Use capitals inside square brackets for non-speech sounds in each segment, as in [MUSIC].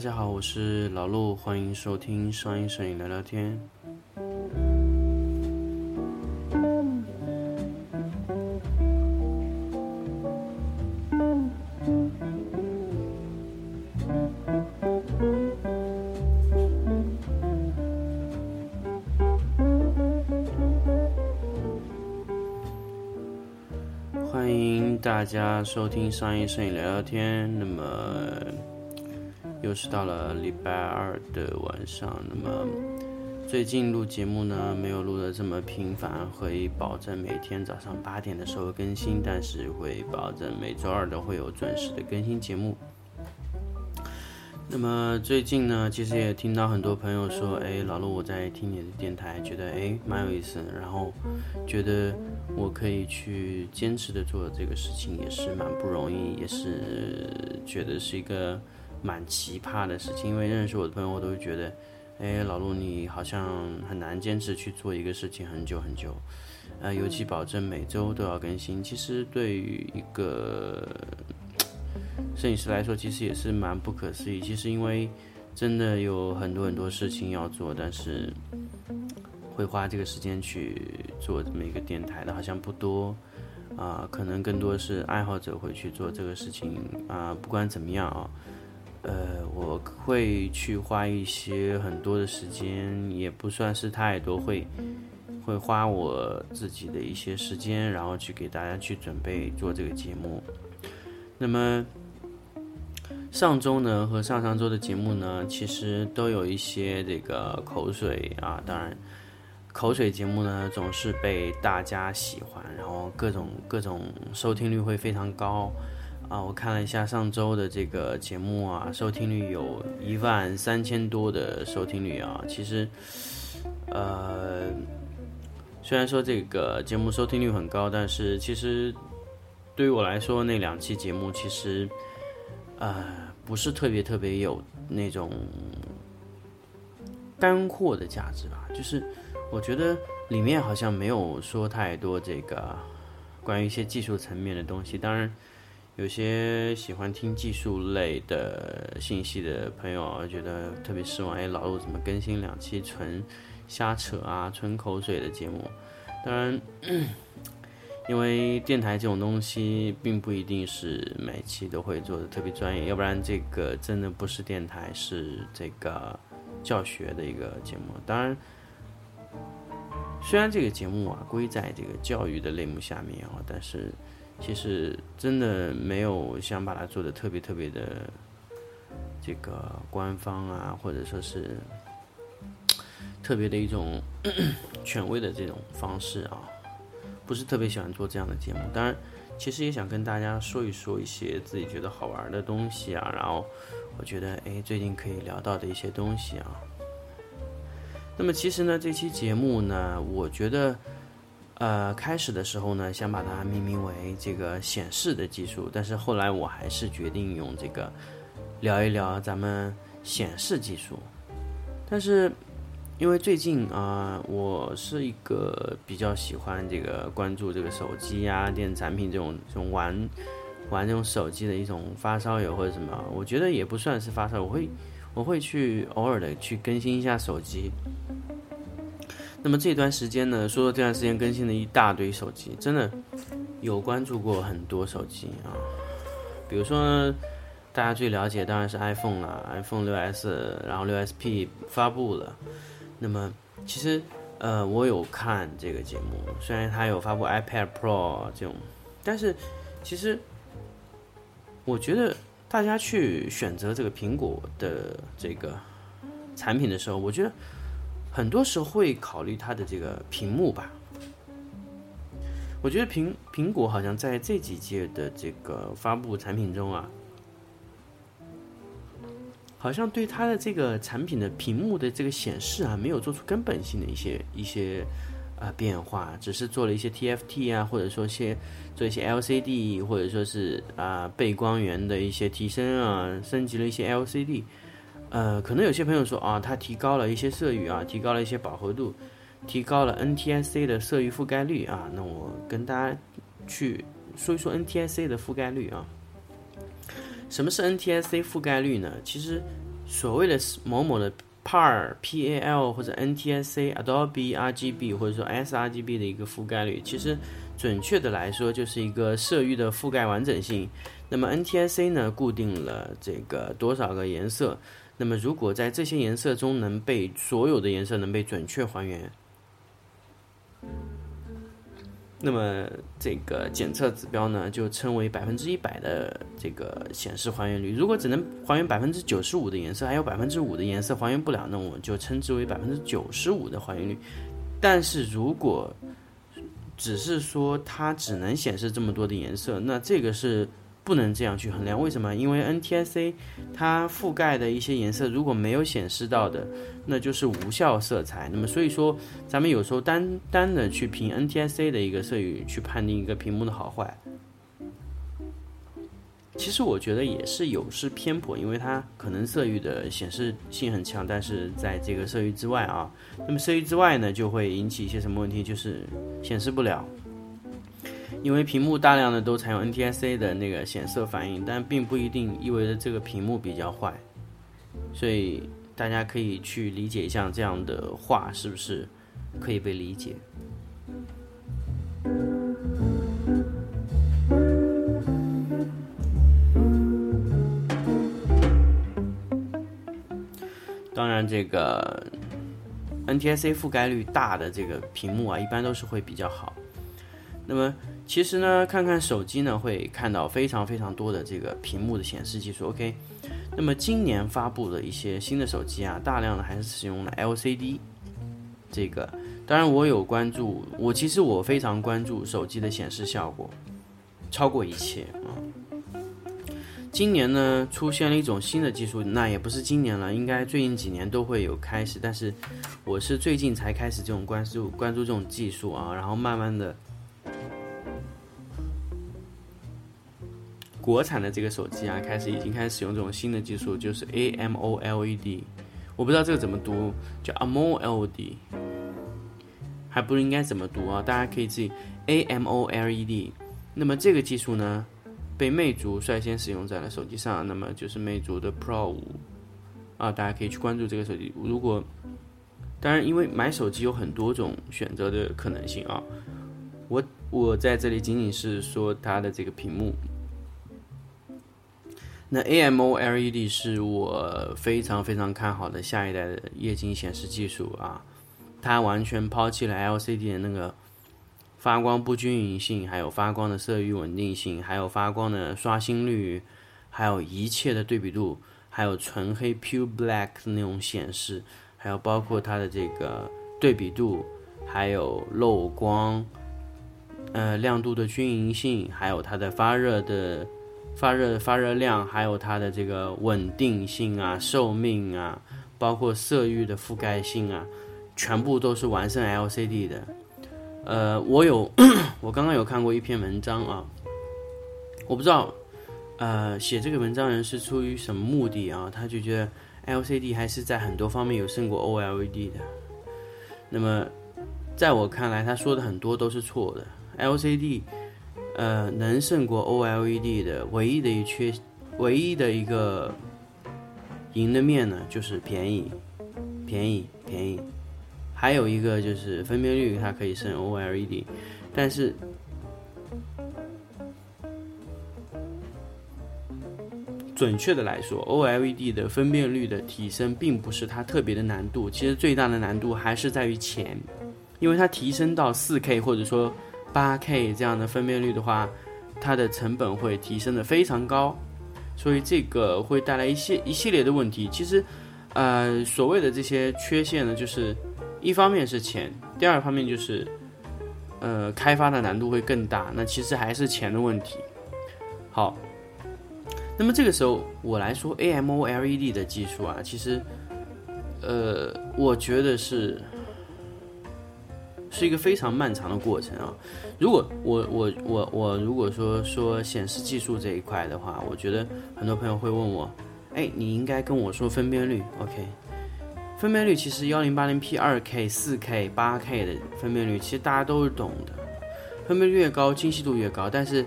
大家好，我是老陆，欢迎收听上音摄影聊聊天。欢迎大家收听上音摄影聊聊天。那么。又是到了礼拜二的晚上，那么最近录节目呢，没有录的这么频繁，会保证每天早上八点的时候更新，但是会保证每周二都会有准时的更新节目。那么最近呢，其实也听到很多朋友说，哎，老陆我在听你的电台，觉得哎蛮有意思，然后觉得我可以去坚持的做这个事情，也是蛮不容易，也是觉得是一个。蛮奇葩的事情，因为认识我的朋友，我都会觉得，哎，老陆你好像很难坚持去做一个事情很久很久，呃，尤其保证每周都要更新。其实对于一个 [COUGHS] 摄影师来说，其实也是蛮不可思议。其实因为真的有很多很多事情要做，但是会花这个时间去做这么一个电台的，好像不多啊。可能更多是爱好者会去做这个事情啊。不管怎么样啊。呃，我会去花一些很多的时间，也不算是太多，会会花我自己的一些时间，然后去给大家去准备做这个节目。那么上周呢和上上周的节目呢，其实都有一些这个口水啊，当然口水节目呢总是被大家喜欢，然后各种各种收听率会非常高。啊，我看了一下上周的这个节目啊，收听率有一万三千多的收听率啊。其实，呃，虽然说这个节目收听率很高，但是其实对于我来说，那两期节目其实，呃，不是特别特别有那种干货的价值吧。就是我觉得里面好像没有说太多这个关于一些技术层面的东西，当然。有些喜欢听技术类的信息的朋友觉得特别失望。哎，老陆怎么更新两期纯瞎扯啊、纯口水的节目？当然，因为电台这种东西并不一定是每期都会做的特别专业，要不然这个真的不是电台，是这个教学的一个节目。当然，虽然这个节目啊归在这个教育的类目下面啊，但是。其实真的没有想把它做的特别特别的这个官方啊，或者说是特别的一种权威的这种方式啊，不是特别喜欢做这样的节目。当然，其实也想跟大家说一说一些自己觉得好玩的东西啊，然后我觉得哎最近可以聊到的一些东西啊。那么其实呢，这期节目呢，我觉得。呃，开始的时候呢，想把它命名为这个显示的技术，但是后来我还是决定用这个聊一聊咱们显示技术。但是因为最近啊，我是一个比较喜欢这个关注这个手机呀、电子产品这种这种玩玩这种手机的一种发烧友或者什么，我觉得也不算是发烧，我会我会去偶尔的去更新一下手机。那么这段时间呢，说说这段时间更新了一大堆手机，真的有关注过很多手机啊。比如说大家最了解当然是 iPhone 了，iPhone 六 S，然后六 SP 发布了。那么其实呃，我有看这个节目，虽然它有发布 iPad Pro 这种，但是其实我觉得大家去选择这个苹果的这个产品的时候，我觉得。很多时候会考虑它的这个屏幕吧。我觉得苹苹果好像在这几届的这个发布产品中啊，好像对它的这个产品的屏幕的这个显示啊，没有做出根本性的一些一些啊变化，只是做了一些 TFT 啊，或者说些做一些 LCD，或者说是啊背光源的一些提升啊，升级了一些 LCD。呃，可能有些朋友说啊，它提高了一些色域啊，提高了一些饱和度，提高了 NTSC 的色域覆盖率啊。那我跟大家去说一说 NTSC 的覆盖率啊。什么是 NTSC 覆盖率呢？其实所谓的某某的 PAL、PAL 或者 NTSC、Adobe RGB 或者说 sRGB 的一个覆盖率，其实准确的来说就是一个色域的覆盖完整性。那么 NTSC 呢，固定了这个多少个颜色？那么如果在这些颜色中能被所有的颜色能被准确还原。那么这个检测指标呢，就称为百分之一百的这个显示还原率。如果只能还原百分之九十五的颜色，还有百分之五的颜色还原不了，那我就称之为百分之九十五的还原率。但是如果只是说它只能显示这么多的颜色，那这个是。不能这样去衡量，为什么？因为 NTSC 它覆盖的一些颜色如果没有显示到的，那就是无效色彩。那么所以说，咱们有时候单单的去凭 NTSC 的一个色域去判定一个屏幕的好坏，其实我觉得也是有失偏颇，因为它可能色域的显示性很强，但是在这个色域之外啊，那么色域之外呢，就会引起一些什么问题？就是显示不了。因为屏幕大量的都采用 NTSC 的那个显色反应，但并不一定意味着这个屏幕比较坏，所以大家可以去理解一下这样的话是不是可以被理解。当然，这个 NTSC 覆盖率大的这个屏幕啊，一般都是会比较好。那么。其实呢，看看手机呢，会看到非常非常多的这个屏幕的显示技术。OK，那么今年发布的一些新的手机啊，大量的还是使用了 LCD。这个当然我有关注，我其实我非常关注手机的显示效果，超过一切啊。今年呢，出现了一种新的技术，那也不是今年了，应该最近几年都会有开始，但是我是最近才开始这种关注关注这种技术啊，然后慢慢的。国产的这个手机啊，开始已经开始使用这种新的技术，就是 AMOLED。我不知道这个怎么读，叫 AMOLED，还不应该怎么读啊？大家可以自己 AMOLED。那么这个技术呢，被魅族率先使用在了手机上。那么就是魅族的 Pro 五啊，大家可以去关注这个手机。如果当然，因为买手机有很多种选择的可能性啊，我我在这里仅仅是说它的这个屏幕。那 AMOLED 是我非常非常看好的下一代的液晶显示技术啊，它完全抛弃了 LCD 的那个发光不均匀性，还有发光的色域稳定性，还有发光的刷新率，还有一切的对比度，还有纯黑 Pure Black 的那种显示，还有包括它的这个对比度，还有漏光，呃亮度的均匀性，还有它的发热的。发热发热量，还有它的这个稳定性啊、寿命啊，包括色域的覆盖性啊，全部都是完胜 LCD 的。呃，我有，[CLEARS THROAT] 我刚刚有看过一篇文章啊，我不知道，呃，写这个文章人是出于什么目的啊？他就觉得 LCD 还是在很多方面有胜过 OLED 的。那么，在我看来，他说的很多都是错的，LCD。呃，能胜过 OLED 的唯一的一缺，唯一的一个赢的面呢，就是便宜，便宜，便宜。还有一个就是分辨率，它可以胜 OLED，但是准确的来说，OLED 的分辨率的提升并不是它特别的难度，其实最大的难度还是在于钱，因为它提升到 4K 或者说。八 K 这样的分辨率的话，它的成本会提升的非常高，所以这个会带来一些一系列的问题。其实，呃，所谓的这些缺陷呢，就是一方面是钱，第二方面就是，呃，开发的难度会更大。那其实还是钱的问题。好，那么这个时候我来说 AMOLED 的技术啊，其实，呃，我觉得是。是一个非常漫长的过程啊！如果我我我我如果说说显示技术这一块的话，我觉得很多朋友会问我，哎，你应该跟我说分辨率，OK？分辨率其实幺零八零 P、二 K、四 K、八 K 的分辨率，其实大家都是懂的，分辨率越高，精细度越高。但是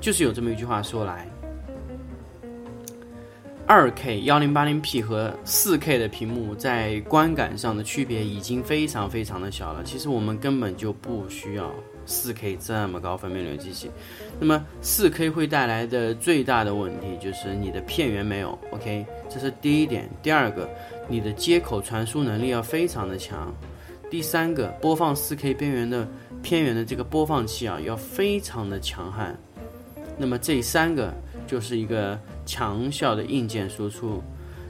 就是有这么一句话说来，二 K 幺零八零 P 和四 K 的屏幕在观感上的区别已经非常非常的小了。其实我们根本就不需要四 K 这么高分辨率的机器。那么四 K 会带来的最大的问题就是你的片源没有 OK，这是第一点。第二个，你的接口传输能力要非常的强。第三个，播放四 K 边缘的片源的这个播放器啊，要非常的强悍。那么这三个就是一个强效的硬件输出，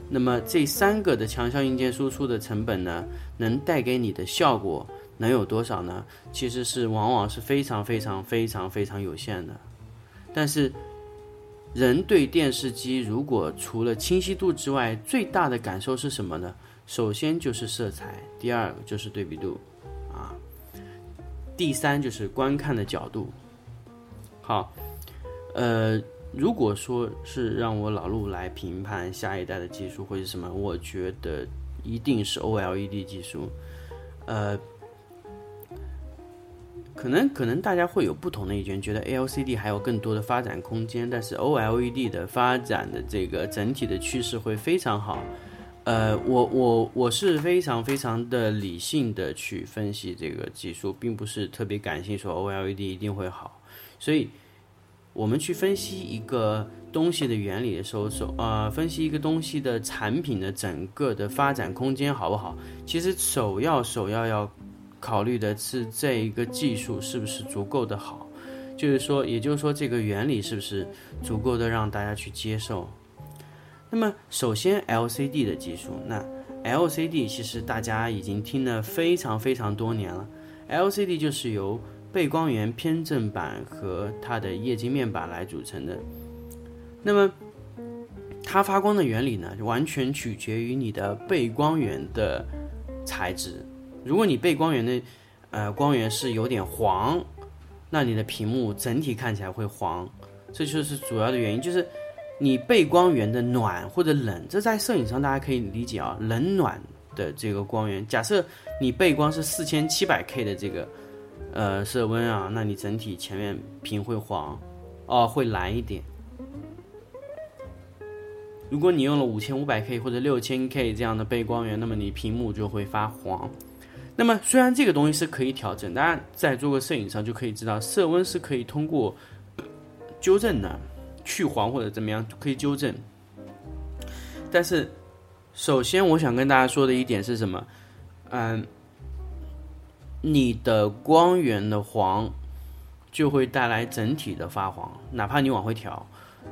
那么这三个的强效硬件输出的成本呢，能带给你的效果能有多少呢？其实是往往是非常非常非常非常有限的。但是人对电视机如果除了清晰度之外，最大的感受是什么呢？首先就是色彩，第二个就是对比度，啊，第三就是观看的角度。好。呃，如果说是让我老陆来评判下一代的技术会是什么，我觉得一定是 OLED 技术。呃，可能可能大家会有不同的意见，觉得 LCD 还有更多的发展空间，但是 OLED 的发展的这个整体的趋势会非常好。呃，我我我是非常非常的理性的去分析这个技术，并不是特别感性说 OLED 一定会好，所以。我们去分析一个东西的原理的时候，首呃，分析一个东西的产品的整个的发展空间好不好？其实首要首要要考虑的是这一个技术是不是足够的好，就是说，也就是说，这个原理是不是足够的让大家去接受？那么，首先 LCD 的技术，那 LCD 其实大家已经听了非常非常多年了，LCD 就是由背光源偏振板和它的液晶面板来组成的。那么，它发光的原理呢，完全取决于你的背光源的材质。如果你背光源的呃光源是有点黄，那你的屏幕整体看起来会黄。这就是主要的原因，就是你背光源的暖或者冷，这在摄影上大家可以理解啊，冷暖的这个光源。假设你背光是四千七百 K 的这个。呃，色温啊，那你整体前面屏会黄，哦，会蓝一点。如果你用了五千五百 K 或者六千 K 这样的背光源，那么你屏幕就会发黄。那么虽然这个东西是可以调整，大家在做个摄影上就可以知道，色温是可以通过纠正的，去黄或者怎么样可以纠正。但是，首先我想跟大家说的一点是什么？嗯。你的光源的黄就会带来整体的发黄，哪怕你往回调，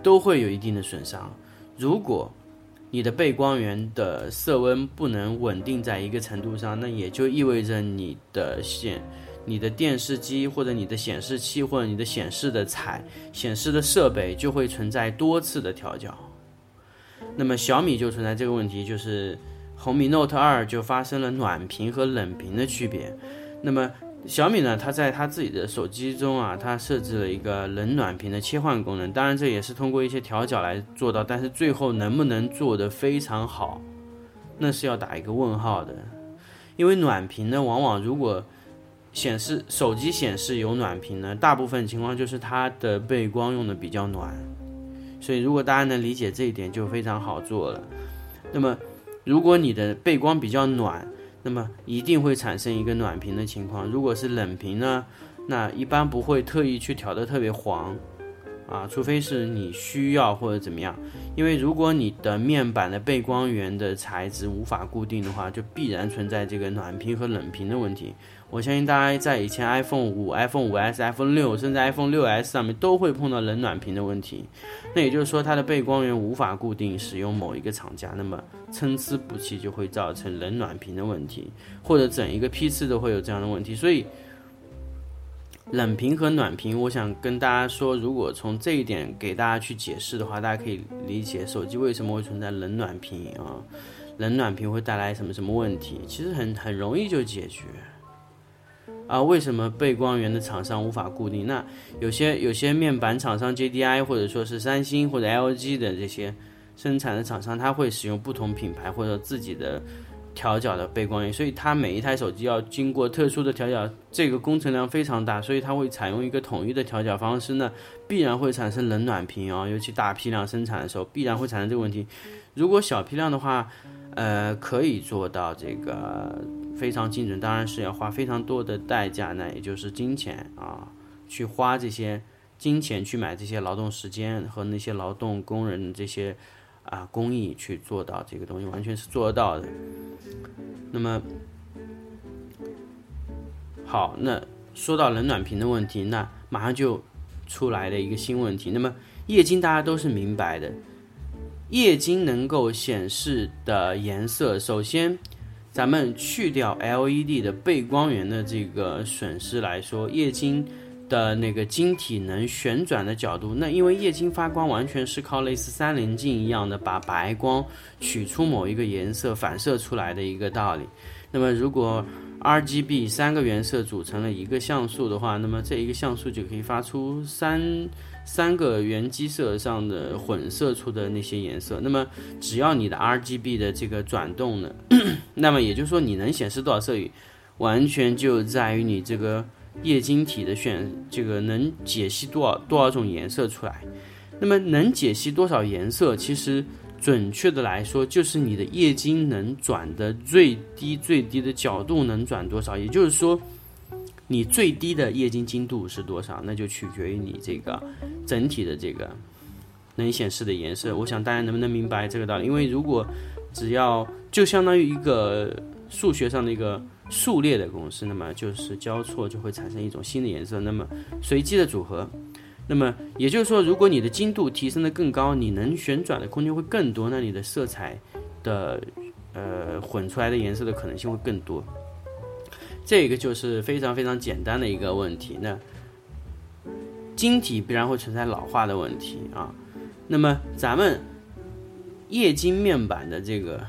都会有一定的损伤。如果你的背光源的色温不能稳定在一个程度上，那也就意味着你的显、你的电视机或者你的显示器或者你的显示的彩显示的设备就会存在多次的调教。那么小米就存在这个问题，就是红米 Note 二就发生了暖屏和冷屏的区别。那么小米呢？它在它自己的手机中啊，它设置了一个冷暖屏的切换功能。当然，这也是通过一些调角来做到。但是最后能不能做得非常好，那是要打一个问号的。因为暖屏呢，往往如果显示手机显示有暖屏呢，大部分情况就是它的背光用的比较暖。所以如果大家能理解这一点，就非常好做了。那么如果你的背光比较暖，那么一定会产生一个暖屏的情况。如果是冷屏呢，那一般不会特意去调的特别黄，啊，除非是你需要或者怎么样。因为如果你的面板的背光源的材质无法固定的话，就必然存在这个暖屏和冷屏的问题。我相信大家在以前 iPhone 五、iPhone 五 S、iPhone 六，甚至 iPhone 六 S 上面都会碰到冷暖屏的问题。那也就是说，它的背光源无法固定使用某一个厂家，那么参差不齐就会造成冷暖屏的问题，或者整一个批次都会有这样的问题。所以，冷屏和暖屏，我想跟大家说，如果从这一点给大家去解释的话，大家可以理解手机为什么会存在冷暖屏啊，冷暖屏会带来什么什么问题，其实很很容易就解决。啊，为什么背光源的厂商无法固定？那有些有些面板厂商 JDI 或者说是三星或者 LG 的这些生产的厂商，他会使用不同品牌或者自己的调角的背光源，所以它每一台手机要经过特殊的调角，这个工程量非常大，所以它会采用一个统一的调角方式呢，必然会产生冷暖屏啊，尤其大批量生产的时候，必然会产生这个问题。如果小批量的话，呃，可以做到这个非常精准，当然是要花非常多的代价，那也就是金钱啊，去花这些金钱去买这些劳动时间和那些劳动工人这些。啊，工艺去做到这个东西，完全是做得到的。那么，好，那说到冷暖屏的问题，那马上就出来的一个新问题。那么，液晶大家都是明白的，液晶能够显示的颜色，首先，咱们去掉 LED 的背光源的这个损失来说，液晶。的那个晶体能旋转的角度，那因为液晶发光完全是靠类似三棱镜一样的把白光取出某一个颜色反射出来的一个道理。那么如果 R G B 三个原色组成了一个像素的话，那么这一个像素就可以发出三三个原基色上的混色出的那些颜色。那么只要你的 R G B 的这个转动呢，[COUGHS] 那么也就是说你能显示多少色域，完全就在于你这个。液晶体的选这个能解析多少多少种颜色出来？那么能解析多少颜色？其实准确的来说，就是你的液晶能转的最低最低的角度能转多少。也就是说，你最低的液晶精度是多少？那就取决于你这个整体的这个能显示的颜色。我想大家能不能明白这个道理？因为如果只要就相当于一个数学上的一个。数列的公式，那么就是交错就会产生一种新的颜色，那么随机的组合，那么也就是说，如果你的精度提升的更高，你能旋转的空间会更多，那你的色彩的呃混出来的颜色的可能性会更多。这个就是非常非常简单的一个问题。那晶体必然会存在老化的问题啊。那么咱们液晶面板的这个。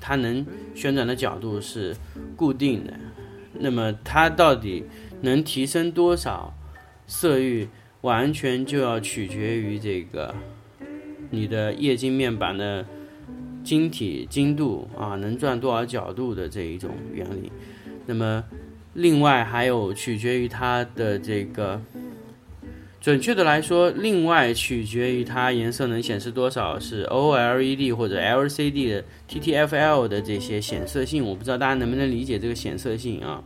它能旋转的角度是固定的，那么它到底能提升多少色域，完全就要取决于这个你的液晶面板的晶体精度啊，能转多少角度的这一种原理。那么另外还有取决于它的这个。准确的来说，另外取决于它颜色能显示多少是 OLED 或者 LCD 的 TTFL 的这些显色性，我不知道大家能不能理解这个显色性啊？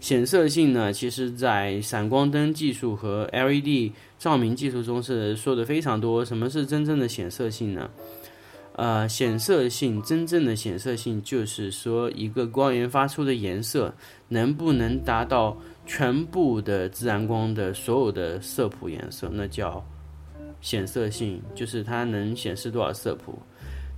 显色性呢，其实在闪光灯技术和 LED 照明技术中是说的非常多。什么是真正的显色性呢？呃，显色性真正的显色性就是说一个光源发出的颜色能不能达到。全部的自然光的所有的色谱颜色，那叫显色性，就是它能显示多少色谱。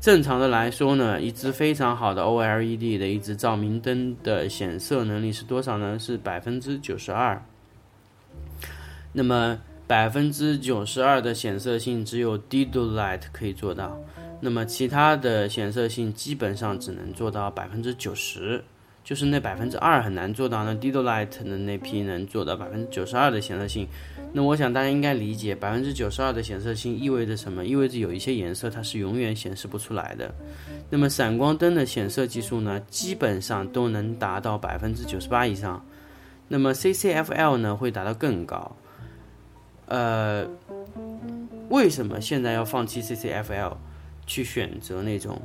正常的来说呢，一支非常好的 OLED 的一支照明灯的显色能力是多少呢？是百分之九十二。那么百分之九十二的显色性只有 Dido Light 可以做到，那么其他的显色性基本上只能做到百分之九十。就是那百分之二很难做到，那 Dido Light 的那批能做到百分之九十二的显色性。那我想大家应该理解，百分之九十二的显色性意味着什么？意味着有一些颜色它是永远显示不出来的。那么闪光灯的显色技术呢，基本上都能达到百分之九十八以上。那么 CCFL 呢，会达到更高。呃，为什么现在要放弃 CCFL，去选择那种？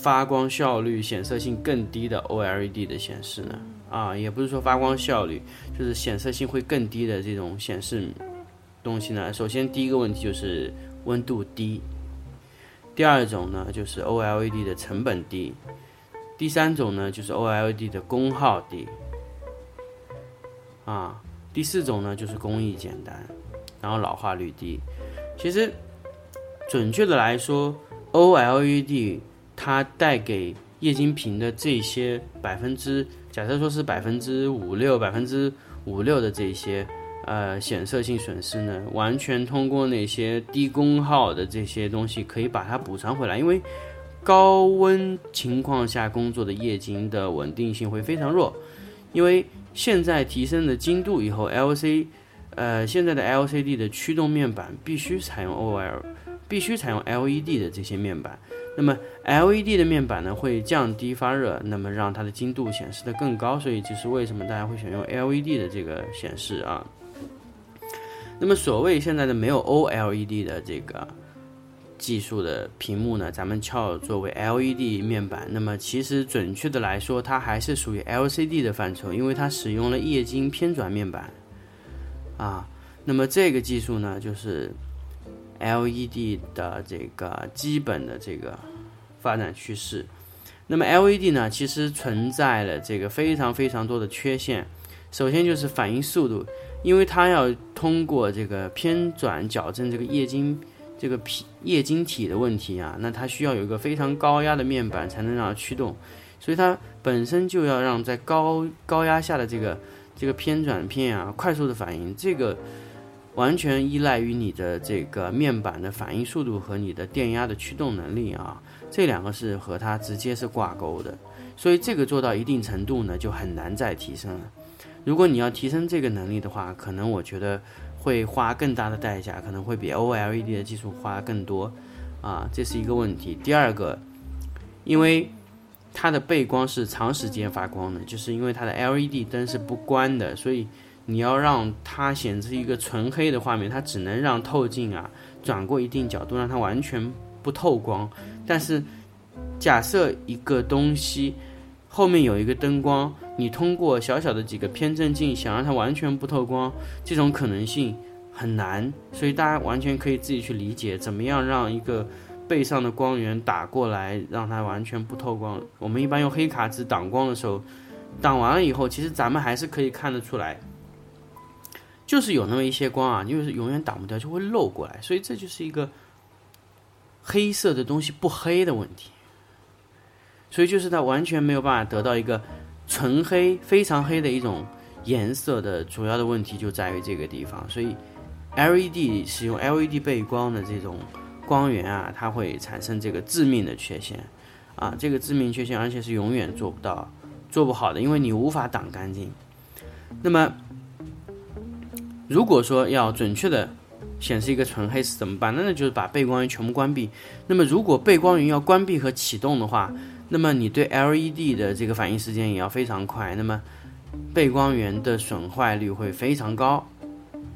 发光效率、显色性更低的 OLED 的显示呢？啊，也不是说发光效率，就是显色性会更低的这种显示东西呢。首先，第一个问题就是温度低；第二种呢，就是 OLED 的成本低；第三种呢，就是 OLED 的功耗低；啊，第四种呢，就是工艺简单，然后老化率低。其实，准确的来说，OLED 它带给液晶屏的这些百分之，假设说是百分之五六、百分之五六的这些呃显色性损失呢，完全通过那些低功耗的这些东西可以把它补偿回来。因为高温情况下工作的液晶的稳定性会非常弱，因为现在提升了精度以后，LC 呃现在的 LCD 的驱动面板必须采用 OL，必须采用 LED 的这些面板。那么 LED 的面板呢会降低发热，那么让它的精度显示的更高，所以就是为什么大家会选用 LED 的这个显示啊。那么所谓现在的没有 OLED 的这个技术的屏幕呢，咱们叫作为 LED 面板。那么其实准确的来说，它还是属于 LCD 的范畴，因为它使用了液晶偏转面板啊。那么这个技术呢，就是 LED 的这个基本的这个发展趋势。那么 LED 呢，其实存在了这个非常非常多的缺陷。首先就是反应速度。因为它要通过这个偏转矫正这个液晶这个皮液晶体的问题啊，那它需要有一个非常高压的面板才能让它驱动，所以它本身就要让在高高压下的这个这个偏转片啊快速的反应，这个完全依赖于你的这个面板的反应速度和你的电压的驱动能力啊，这两个是和它直接是挂钩的，所以这个做到一定程度呢，就很难再提升了。如果你要提升这个能力的话，可能我觉得会花更大的代价，可能会比 OLED 的技术花更多，啊，这是一个问题。第二个，因为它的背光是长时间发光的，就是因为它的 LED 灯是不关的，所以你要让它显示一个纯黑的画面，它只能让透镜啊转过一定角度，让它完全不透光。但是假设一个东西后面有一个灯光。你通过小小的几个偏振镜想让它完全不透光，这种可能性很难，所以大家完全可以自己去理解，怎么样让一个背上的光源打过来，让它完全不透光。我们一般用黑卡纸挡光的时候，挡完了以后，其实咱们还是可以看得出来，就是有那么一些光啊，就是永远挡不掉，就会漏过来，所以这就是一个黑色的东西不黑的问题，所以就是它完全没有办法得到一个。纯黑非常黑的一种颜色的主要的问题就在于这个地方，所以 LED 使用 LED 背光的这种光源啊，它会产生这个致命的缺陷啊，这个致命缺陷，而且是永远做不到、做不好的，因为你无法挡干净。那么，如果说要准确的显示一个纯黑是怎么办？那那就是把背光源全部关闭。那么，如果背光源要关闭和启动的话，那么你对 LED 的这个反应时间也要非常快，那么背光源的损坏率会非常高，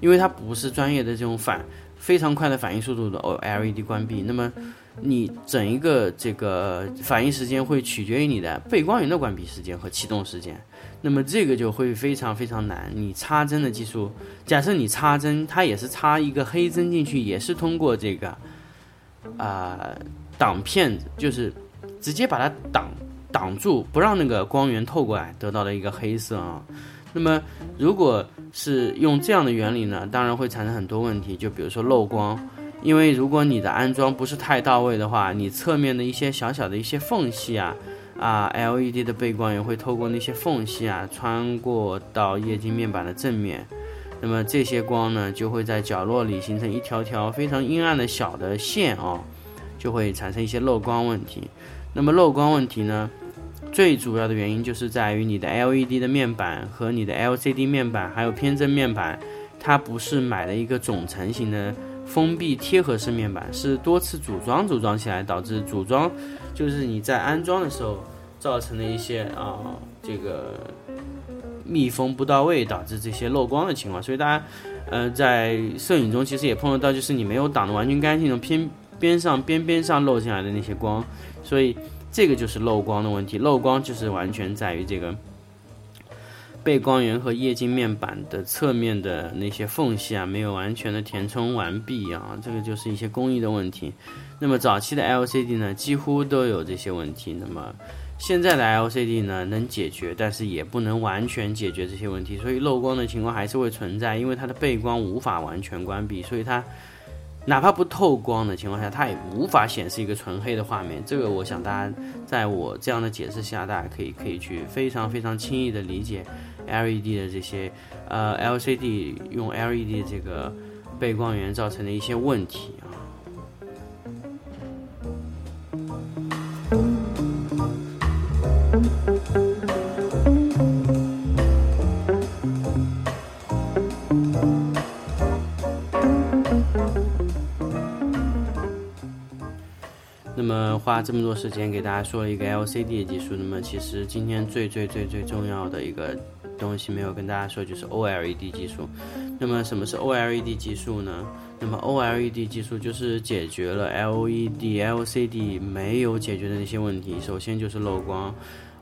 因为它不是专业的这种反非常快的反应速度的 LED 关闭，那么你整一个这个反应时间会取决于你的背光源的关闭时间和启动时间，那么这个就会非常非常难。你插针的技术，假设你插针，它也是插一个黑针进去，也是通过这个啊挡片，就是。直接把它挡挡住，不让那个光源透过来，得到了一个黑色啊。那么，如果是用这样的原理呢，当然会产生很多问题，就比如说漏光，因为如果你的安装不是太到位的话，你侧面的一些小小的一些缝隙啊，啊，LED 的背光也会透过那些缝隙啊，穿过到液晶面板的正面，那么这些光呢，就会在角落里形成一条条非常阴暗的小的线啊，就会产生一些漏光问题。那么漏光问题呢？最主要的原因就是在于你的 LED 的面板和你的 LCD 面板，还有偏振面板，它不是买了一个总成型的封闭贴合式面板，是多次组装组装起来，导致组装就是你在安装的时候造成的一些啊这个密封不到位，导致这些漏光的情况。所以大家呃在摄影中其实也碰得到，就是你没有挡的完全干净的偏边上边边上漏进来的那些光。所以这个就是漏光的问题，漏光就是完全在于这个背光源和液晶面板的侧面的那些缝隙啊，没有完全的填充完毕啊，这个就是一些工艺的问题。那么早期的 LCD 呢，几乎都有这些问题。那么现在的 LCD 呢，能解决，但是也不能完全解决这些问题，所以漏光的情况还是会存在，因为它的背光无法完全关闭，所以它。哪怕不透光的情况下，它也无法显示一个纯黑的画面。这个，我想大家在我这样的解释下，大家可以可以去非常非常轻易的理解 LED 的这些呃 LCD 用 LED 这个背光源造成的一些问题啊。花这么多时间给大家说了一个 LCD 的技术，那么其实今天最最最最重要的一个东西没有跟大家说，就是 OLED 技术。那么什么是 OLED 技术呢？那么 OLED 技术就是解决了 LED、LCD 没有解决的那些问题。首先就是漏光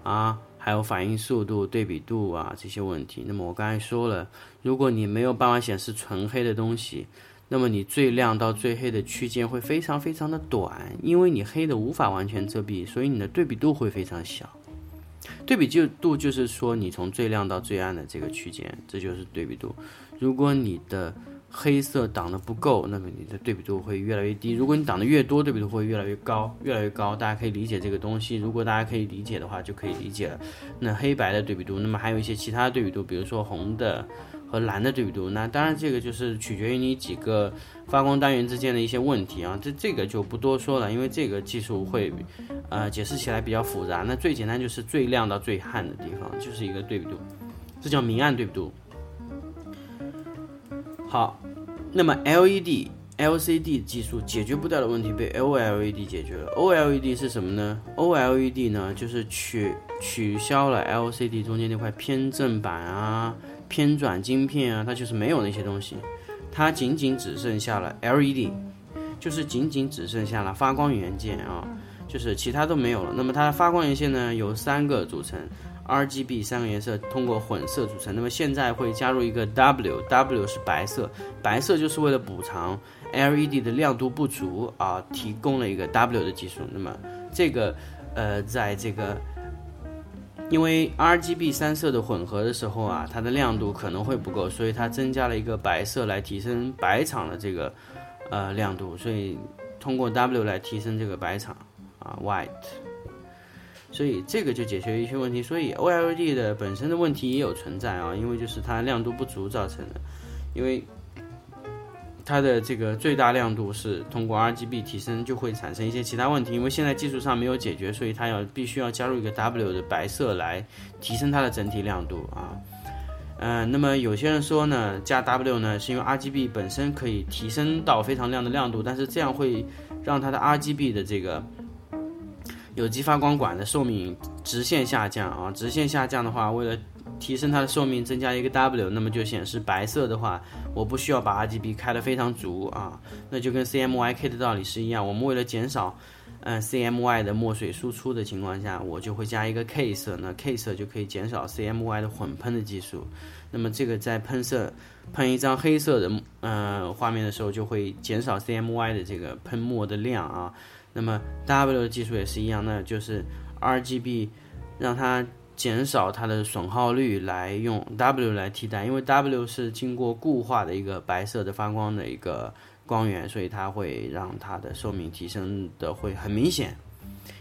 啊，还有反应速度、对比度啊这些问题。那么我刚才说了，如果你没有办法显示纯黑的东西。那么你最亮到最黑的区间会非常非常的短，因为你黑的无法完全遮蔽，所以你的对比度会非常小。对比就度就是说你从最亮到最暗的这个区间，这就是对比度。如果你的黑色挡的不够，那么你的对比度会越来越低。如果你挡的越多，对比度会越来越高，越来越高。大家可以理解这个东西。如果大家可以理解的话，就可以理解了。那黑白的对比度，那么还有一些其他对比度，比如说红的。和蓝的对比度，那当然这个就是取决于你几个发光单元之间的一些问题啊，这这个就不多说了，因为这个技术会，呃，解释起来比较复杂。那最简单就是最亮到最暗的地方就是一个对比度，这叫明暗对比度。好，那么 LED、LCD 技术解决不掉的问题被 OLED 解决了。OLED 是什么呢？OLED 呢就是取取消了 LCD 中间那块偏振板啊。偏转晶片啊，它就是没有那些东西，它仅仅只剩下了 LED，就是仅仅只剩下了发光元件啊，就是其他都没有了。那么它的发光元件呢，由三个组成，RGB 三个颜色通过混色组成。那么现在会加入一个 W，W 是白色，白色就是为了补偿 LED 的亮度不足啊，提供了一个 W 的技术。那么这个呃，在这个。因为 RGB 三色的混合的时候啊，它的亮度可能会不够，所以它增加了一个白色来提升白场的这个呃亮度，所以通过 W 来提升这个白场啊 White，所以这个就解决一些问题。所以 OLED 的本身的问题也有存在啊，因为就是它亮度不足造成的，因为。它的这个最大亮度是通过 RGB 提升，就会产生一些其他问题。因为现在技术上没有解决，所以它要必须要加入一个 W 的白色来提升它的整体亮度啊。嗯，那么有些人说呢，加 W 呢是因为 RGB 本身可以提升到非常亮的亮度，但是这样会让它的 RGB 的这个有机发光管的寿命直线下降啊。直线下降的话，为了提升它的寿命，增加一个 W，那么就显示白色的话，我不需要把 RGB 开得非常足啊，那就跟 CMYK 的道理是一样。我们为了减少，嗯，CMY 的墨水输出的情况下，我就会加一个 K 色，那 K 色就可以减少 CMY 的混喷的技术。那么这个在喷色喷一张黑色的嗯画面的时候，就会减少 CMY 的这个喷墨的量啊。那么 W 的技术也是一样，那就是 RGB 让它。减少它的损耗率来用 W 来替代，因为 W 是经过固化的一个白色的发光的一个光源，所以它会让它的寿命提升的会很明显。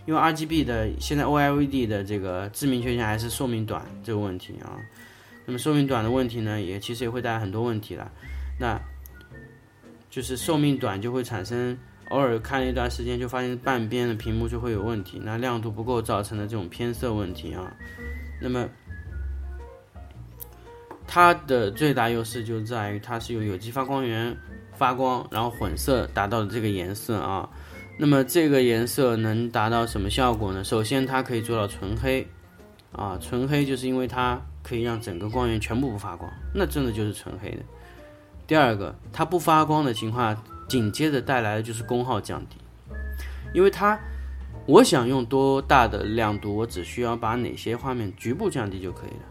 因为 RGB 的现在 OLED 的这个致命缺陷还是寿命短这个问题啊。那么寿命短的问题呢，也其实也会带来很多问题了。那就是寿命短就会产生。偶尔看了一段时间，就发现半边的屏幕就会有问题，那亮度不够造成的这种偏色问题啊。那么它的最大优势就在于它是由有机发光源发光，然后混色达到的这个颜色啊。那么这个颜色能达到什么效果呢？首先它可以做到纯黑啊，纯黑就是因为它可以让整个光源全部不发光，那真的就是纯黑的。第二个，它不发光的情况。紧接着带来的就是功耗降低，因为它，我想用多大的亮度，我只需要把哪些画面局部降低就可以了。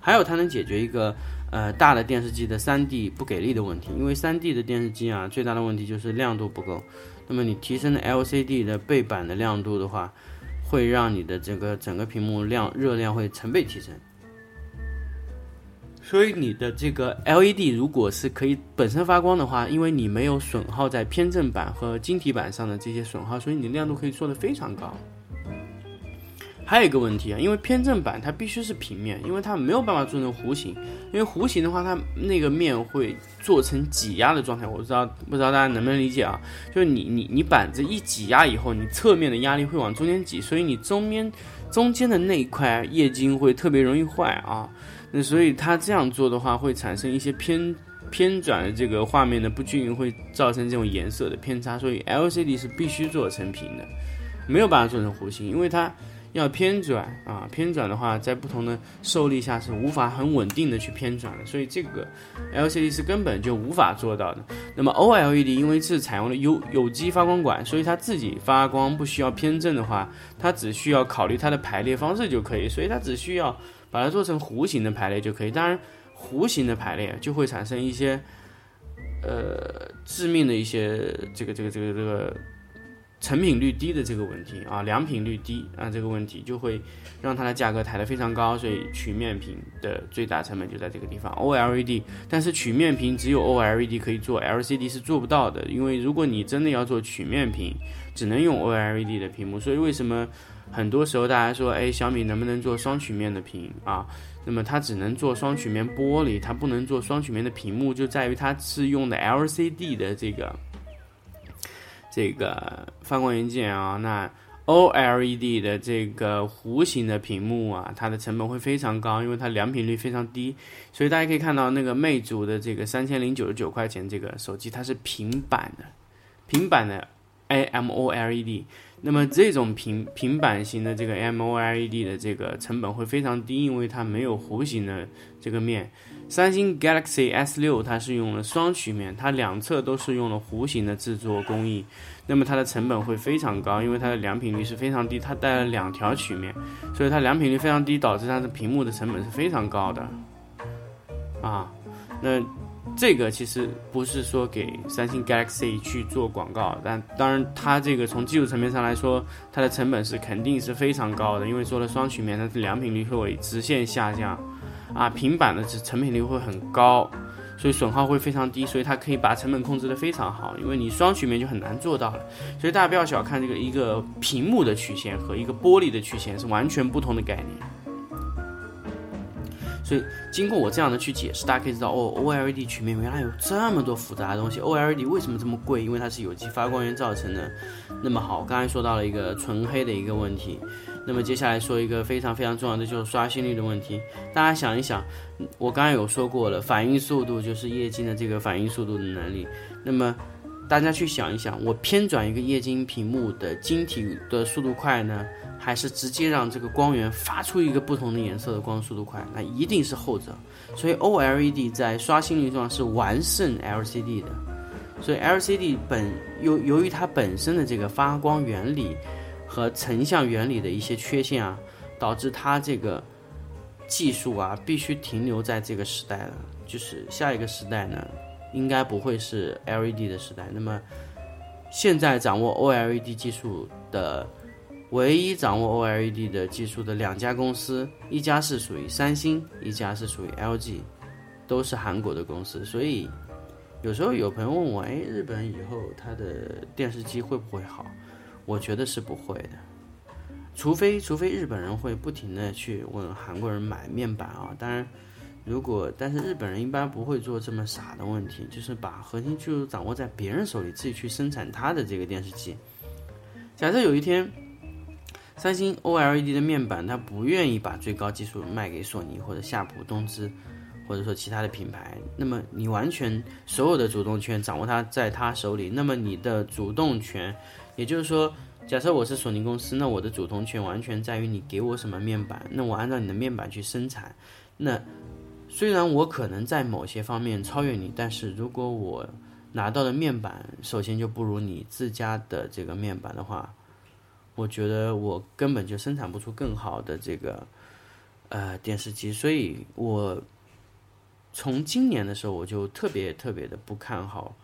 还有它能解决一个呃大的电视机的 3D 不给力的问题，因为 3D 的电视机啊最大的问题就是亮度不够。那么你提升 LCD 的背板的亮度的话，会让你的这个整个屏幕亮热量会成倍提升。所以你的这个 LED 如果是可以本身发光的话，因为你没有损耗在偏振板和晶体板上的这些损耗，所以你的亮度可以做得非常高。还有一个问题啊，因为偏振板它必须是平面，因为它没有办法做成弧形，因为弧形的话它那个面会做成挤压的状态。我不知道不知道大家能不能理解啊？就是你你你板子一挤压以后，你侧面的压力会往中间挤，所以你中间中间的那一块液晶会特别容易坏啊。那所以它这样做的话，会产生一些偏偏转的这个画面的不均匀，会造成这种颜色的偏差。所以 LCD 是必须做成平的，没有办法做成弧形，因为它要偏转啊，偏转的话，在不同的受力下是无法很稳定的去偏转的，所以这个 LCD 是根本就无法做到的。那么 OLED 因为是采用了有有机发光管，所以它自己发光不需要偏振的话，它只需要考虑它的排列方式就可以，所以它只需要把它做成弧形的排列就可以。当然，弧形的排列就会产生一些呃致命的一些这个这个这个这个。成品率低的这个问题啊，良品率低啊，这个问题就会让它的价格抬得非常高，所以曲面屏的最大成本就在这个地方。OLED，但是曲面屏只有 OLED 可以做，LCD 是做不到的，因为如果你真的要做曲面屏，只能用 OLED 的屏幕。所以为什么很多时候大家说，哎，小米能不能做双曲面的屏啊？那么它只能做双曲面玻璃，它不能做双曲面的屏幕，就在于它是用的 LCD 的这个。这个发光元件啊，那 OLED 的这个弧形的屏幕啊，它的成本会非常高，因为它良品率非常低。所以大家可以看到，那个魅族的这个三千零九十九块钱这个手机，它是平板的，平板的 AMOLED。那么这种平平板型的这个 AMOLED 的这个成本会非常低，因为它没有弧形的这个面。三星 Galaxy S 六它是用了双曲面，它两侧都是用了弧形的制作工艺，那么它的成本会非常高，因为它的良品率是非常低，它带了两条曲面，所以它良品率非常低，导致它的屏幕的成本是非常高的。啊，那这个其实不是说给三星 Galaxy 去做广告，但当然它这个从技术层面上来说，它的成本是肯定是非常高的，因为做了双曲面，它的良品率会直线下降。啊，平板的成品率会很高，所以损耗会非常低，所以它可以把成本控制的非常好。因为你双曲面就很难做到了，所以大家不要小看这个一个屏幕的曲线和一个玻璃的曲线是完全不同的概念。所以经过我这样的去解释，大家可以知道哦，OLED 曲面原来有这么多复杂的东西。OLED 为什么这么贵？因为它是有机发光源造成的。那么好，刚才说到了一个纯黑的一个问题。那么接下来说一个非常非常重要的，就是刷新率的问题。大家想一想，我刚才有说过了，反应速度就是液晶的这个反应速度的能力。那么大家去想一想，我偏转一个液晶屏幕的晶体的速度快呢，还是直接让这个光源发出一个不同的颜色的光速度快？那一定是后者。所以 OLED 在刷新率上是完胜 LCD 的。所以 LCD 本由由于它本身的这个发光原理。和成像原理的一些缺陷啊，导致它这个技术啊必须停留在这个时代了。就是下一个时代呢，应该不会是 LED 的时代。那么现在掌握 OLED 技术的唯一掌握 OLED 的技术的两家公司，一家是属于三星，一家是属于 LG，都是韩国的公司。所以有时候有朋友问我，哎，日本以后它的电视机会不会好？我觉得是不会的，除非除非日本人会不停的去问韩国人买面板啊。当然，如果但是日本人一般不会做这么傻的问题，就是把核心技术掌握在别人手里，自己去生产他的这个电视机。假设有一天，三星 OLED 的面板它不愿意把最高技术卖给索尼或者夏普、东芝，或者说其他的品牌，那么你完全所有的主动权掌握他在他手里，那么你的主动权。也就是说，假设我是索尼公司，那我的主动权完全在于你给我什么面板，那我按照你的面板去生产。那虽然我可能在某些方面超越你，但是如果我拿到的面板首先就不如你自家的这个面板的话，我觉得我根本就生产不出更好的这个呃电视机。所以我从今年的时候我就特别特别的不看好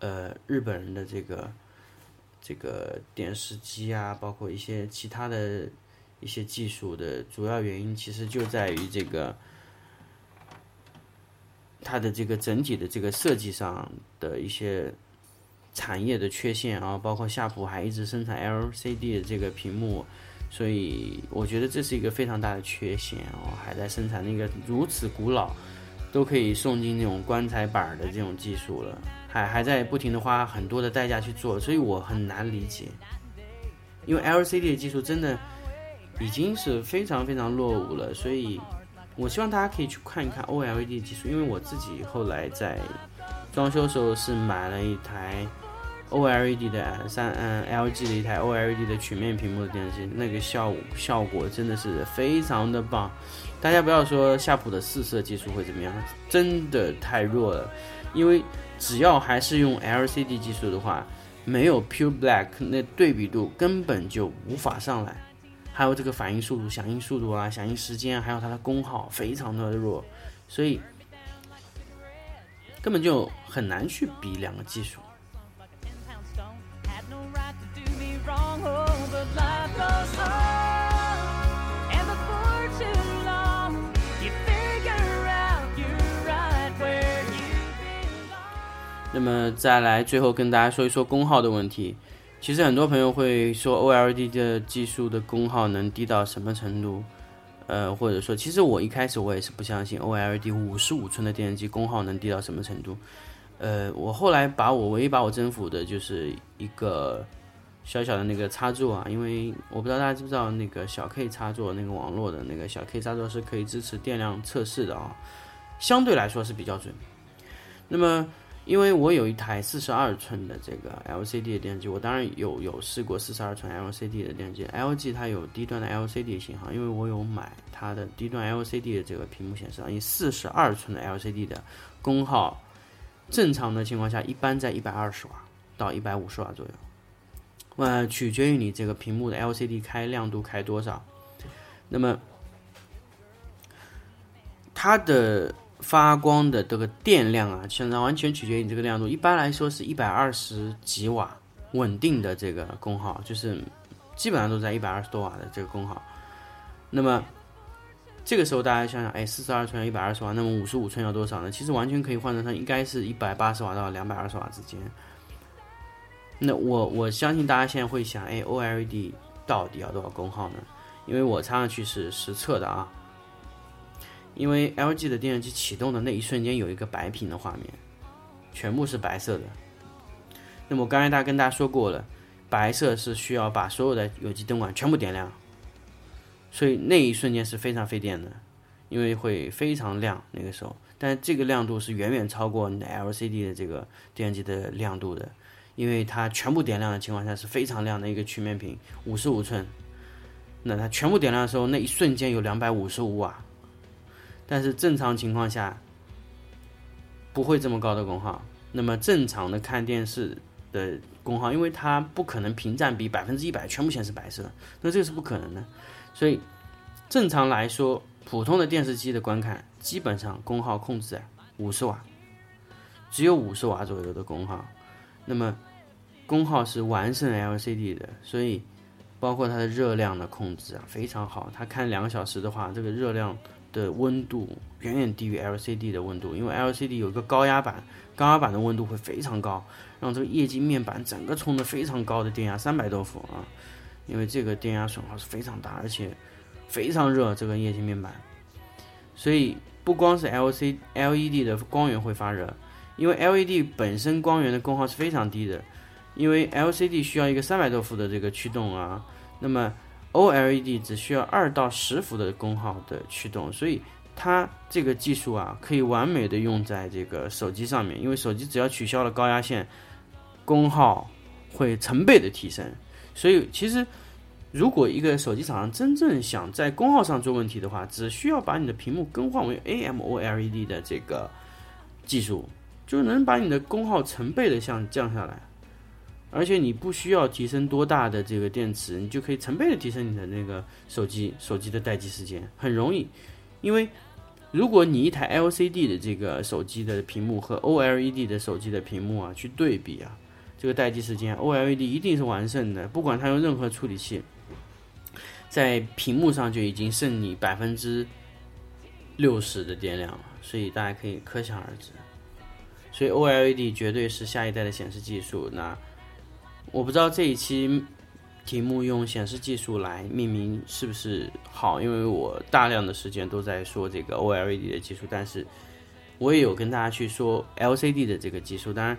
呃日本人的这个。这个电视机啊，包括一些其他的一些技术的主要原因，其实就在于这个它的这个整体的这个设计上的一些产业的缺陷啊，包括夏普还一直生产 LCD 的这个屏幕，所以我觉得这是一个非常大的缺陷哦，还在生产那个如此古老都可以送进那种棺材板的这种技术了。还还在不停的花很多的代价去做，所以我很难理解，因为 LCD 的技术真的已经是非常非常落伍了，所以我希望大家可以去看一看 OLED 技术，因为我自己后来在装修时候是买了一台 OLED 的三嗯 LG 的一台 OLED 的曲面屏幕的电视机，那个效效果真的是非常的棒。大家不要说夏普的四色技术会怎么样，真的太弱了。因为只要还是用 LCD 技术的话，没有 Pure Black 那对比度根本就无法上来。还有这个反应速度、响应速度啊、响应时间，还有它的功耗非常的弱，所以根本就很难去比两个技术。那么再来，最后跟大家说一说功耗的问题。其实很多朋友会说，OLED 的技术的功耗能低到什么程度？呃，或者说，其实我一开始我也是不相信 OLED 五十五寸的电视机功耗能低到什么程度。呃，我后来把我唯一把我征服的就是一个小小的那个插座啊，因为我不知道大家知不知道，那个小 K 插座那个网络的那个小 K 插座是可以支持电量测试的啊，相对来说是比较准。那么。因为我有一台四十二寸的这个 LCD 的电视机，我当然有有试过四十二寸 LCD 的电视机。LG 它有低端的 LCD 型号，因为我有买它的低端 LCD 的这个屏幕显示器。以四十二寸的 LCD 的功耗，正常的情况下一般在一百二十瓦到一百五十瓦左右，呃，取决于你这个屏幕的 LCD 开亮度开多少。那么它的。发光的这个电量啊，现在完全取决于你这个亮度。一般来说是一百二十几瓦，稳定的这个功耗，就是基本上都在一百二十多瓦的这个功耗。那么这个时候大家想想，哎，四十二寸要一百二十瓦，那么五十五寸要多少呢？其实完全可以换算成应该是一百八十瓦到两百二十瓦之间。那我我相信大家现在会想，哎，OLED 到底要多少功耗呢？因为我插上去是实测的啊。因为 LG 的电视机启动的那一瞬间有一个白屏的画面，全部是白色的。那么刚才大家跟大家说过了，白色是需要把所有的有机灯管全部点亮，所以那一瞬间是非常费电的，因为会非常亮那个时候。但这个亮度是远远超过你的 LCD 的这个电视机的亮度的，因为它全部点亮的情况下是非常亮的一个曲面屏，五十五寸，那它全部点亮的时候，那一瞬间有两百五十五瓦。但是正常情况下不会这么高的功耗。那么正常的看电视的功耗，因为它不可能屏占比百分之一百全部显示白色，那这个是不可能的。所以正常来说，普通的电视机的观看基本上功耗控制在五十瓦，只有五十瓦左右的功耗。那么功耗是完胜 LCD 的，所以包括它的热量的控制啊非常好。它看两个小时的话，这个热量。的温度远远低于 LCD 的温度，因为 LCD 有一个高压板，高压板的温度会非常高，让这个液晶面板整个冲的非常高的电压，三百多伏啊，因为这个电压损耗是非常大，而且非常热这个液晶面板，所以不光是 LC LED 的光源会发热，因为 LED 本身光源的功耗是非常低的，因为 LCD 需要一个三百多伏的这个驱动啊，那么。OLED 只需要二到十伏的功耗的驱动，所以它这个技术啊，可以完美的用在这个手机上面。因为手机只要取消了高压线，功耗会成倍的提升。所以其实，如果一个手机厂商真正想在功耗上做问题的话，只需要把你的屏幕更换为 AMOLED 的这个技术，就能把你的功耗成倍的降降下来。而且你不需要提升多大的这个电池，你就可以成倍的提升你的那个手机手机的待机时间，很容易。因为如果你一台 LCD 的这个手机的屏幕和 OLED 的手机的屏幕啊去对比啊，这个待机时间 OLED 一定是完胜的，不管它用任何处理器，在屏幕上就已经剩你百分之六十的电量了，所以大家可以可想而知。所以 OLED 绝对是下一代的显示技术，那。我不知道这一期题目用显示技术来命名是不是好，因为我大量的时间都在说这个 OLED 的技术，但是我也有跟大家去说 LCD 的这个技术，当然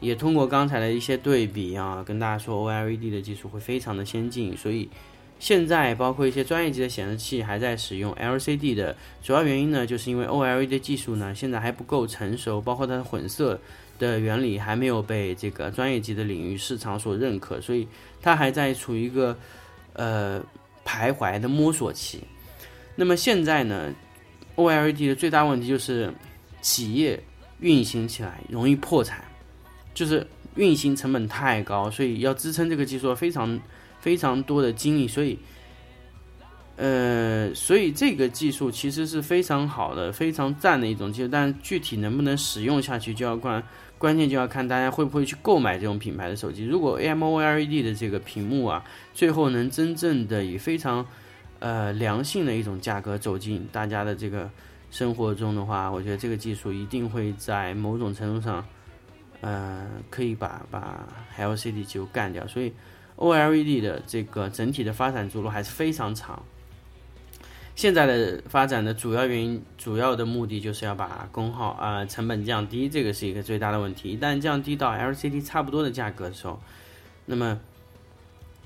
也通过刚才的一些对比啊，跟大家说 OLED 的技术会非常的先进，所以现在包括一些专业级的显示器还在使用 LCD 的主要原因呢，就是因为 OLED 技术呢现在还不够成熟，包括它的混色的原理还没有被这个专业级的领域市场所认可，所以它还在处于一个呃徘徊的摸索期。那么现在呢，OLED 的最大问题就是企业运行起来容易破产，就是运行成本太高，所以要支撑这个技术非常非常多的精力，所以。呃，所以这个技术其实是非常好的、非常赞的一种技术，但具体能不能使用下去，就要关关键就要看大家会不会去购买这种品牌的手机。如果 AMOLED 的这个屏幕啊，最后能真正的以非常呃良性的一种价格走进大家的这个生活中的话，我觉得这个技术一定会在某种程度上，呃，可以把把 LCD 就干掉。所以 OLED 的这个整体的发展之路还是非常长。现在的发展的主要原因、主要的目的就是要把功耗啊成本降低，这个是一个最大的问题。一旦降低到 LCD 差不多的价格的时候，那么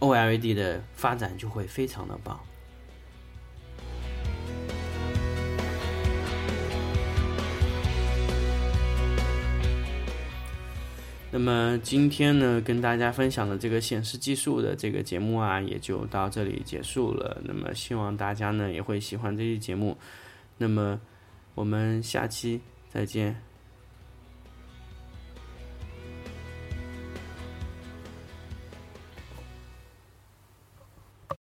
OLED 的发展就会非常的棒。那么今天呢，跟大家分享的这个显示技术的这个节目啊，也就到这里结束了。那么希望大家呢也会喜欢这期节目。那么我们下期再见。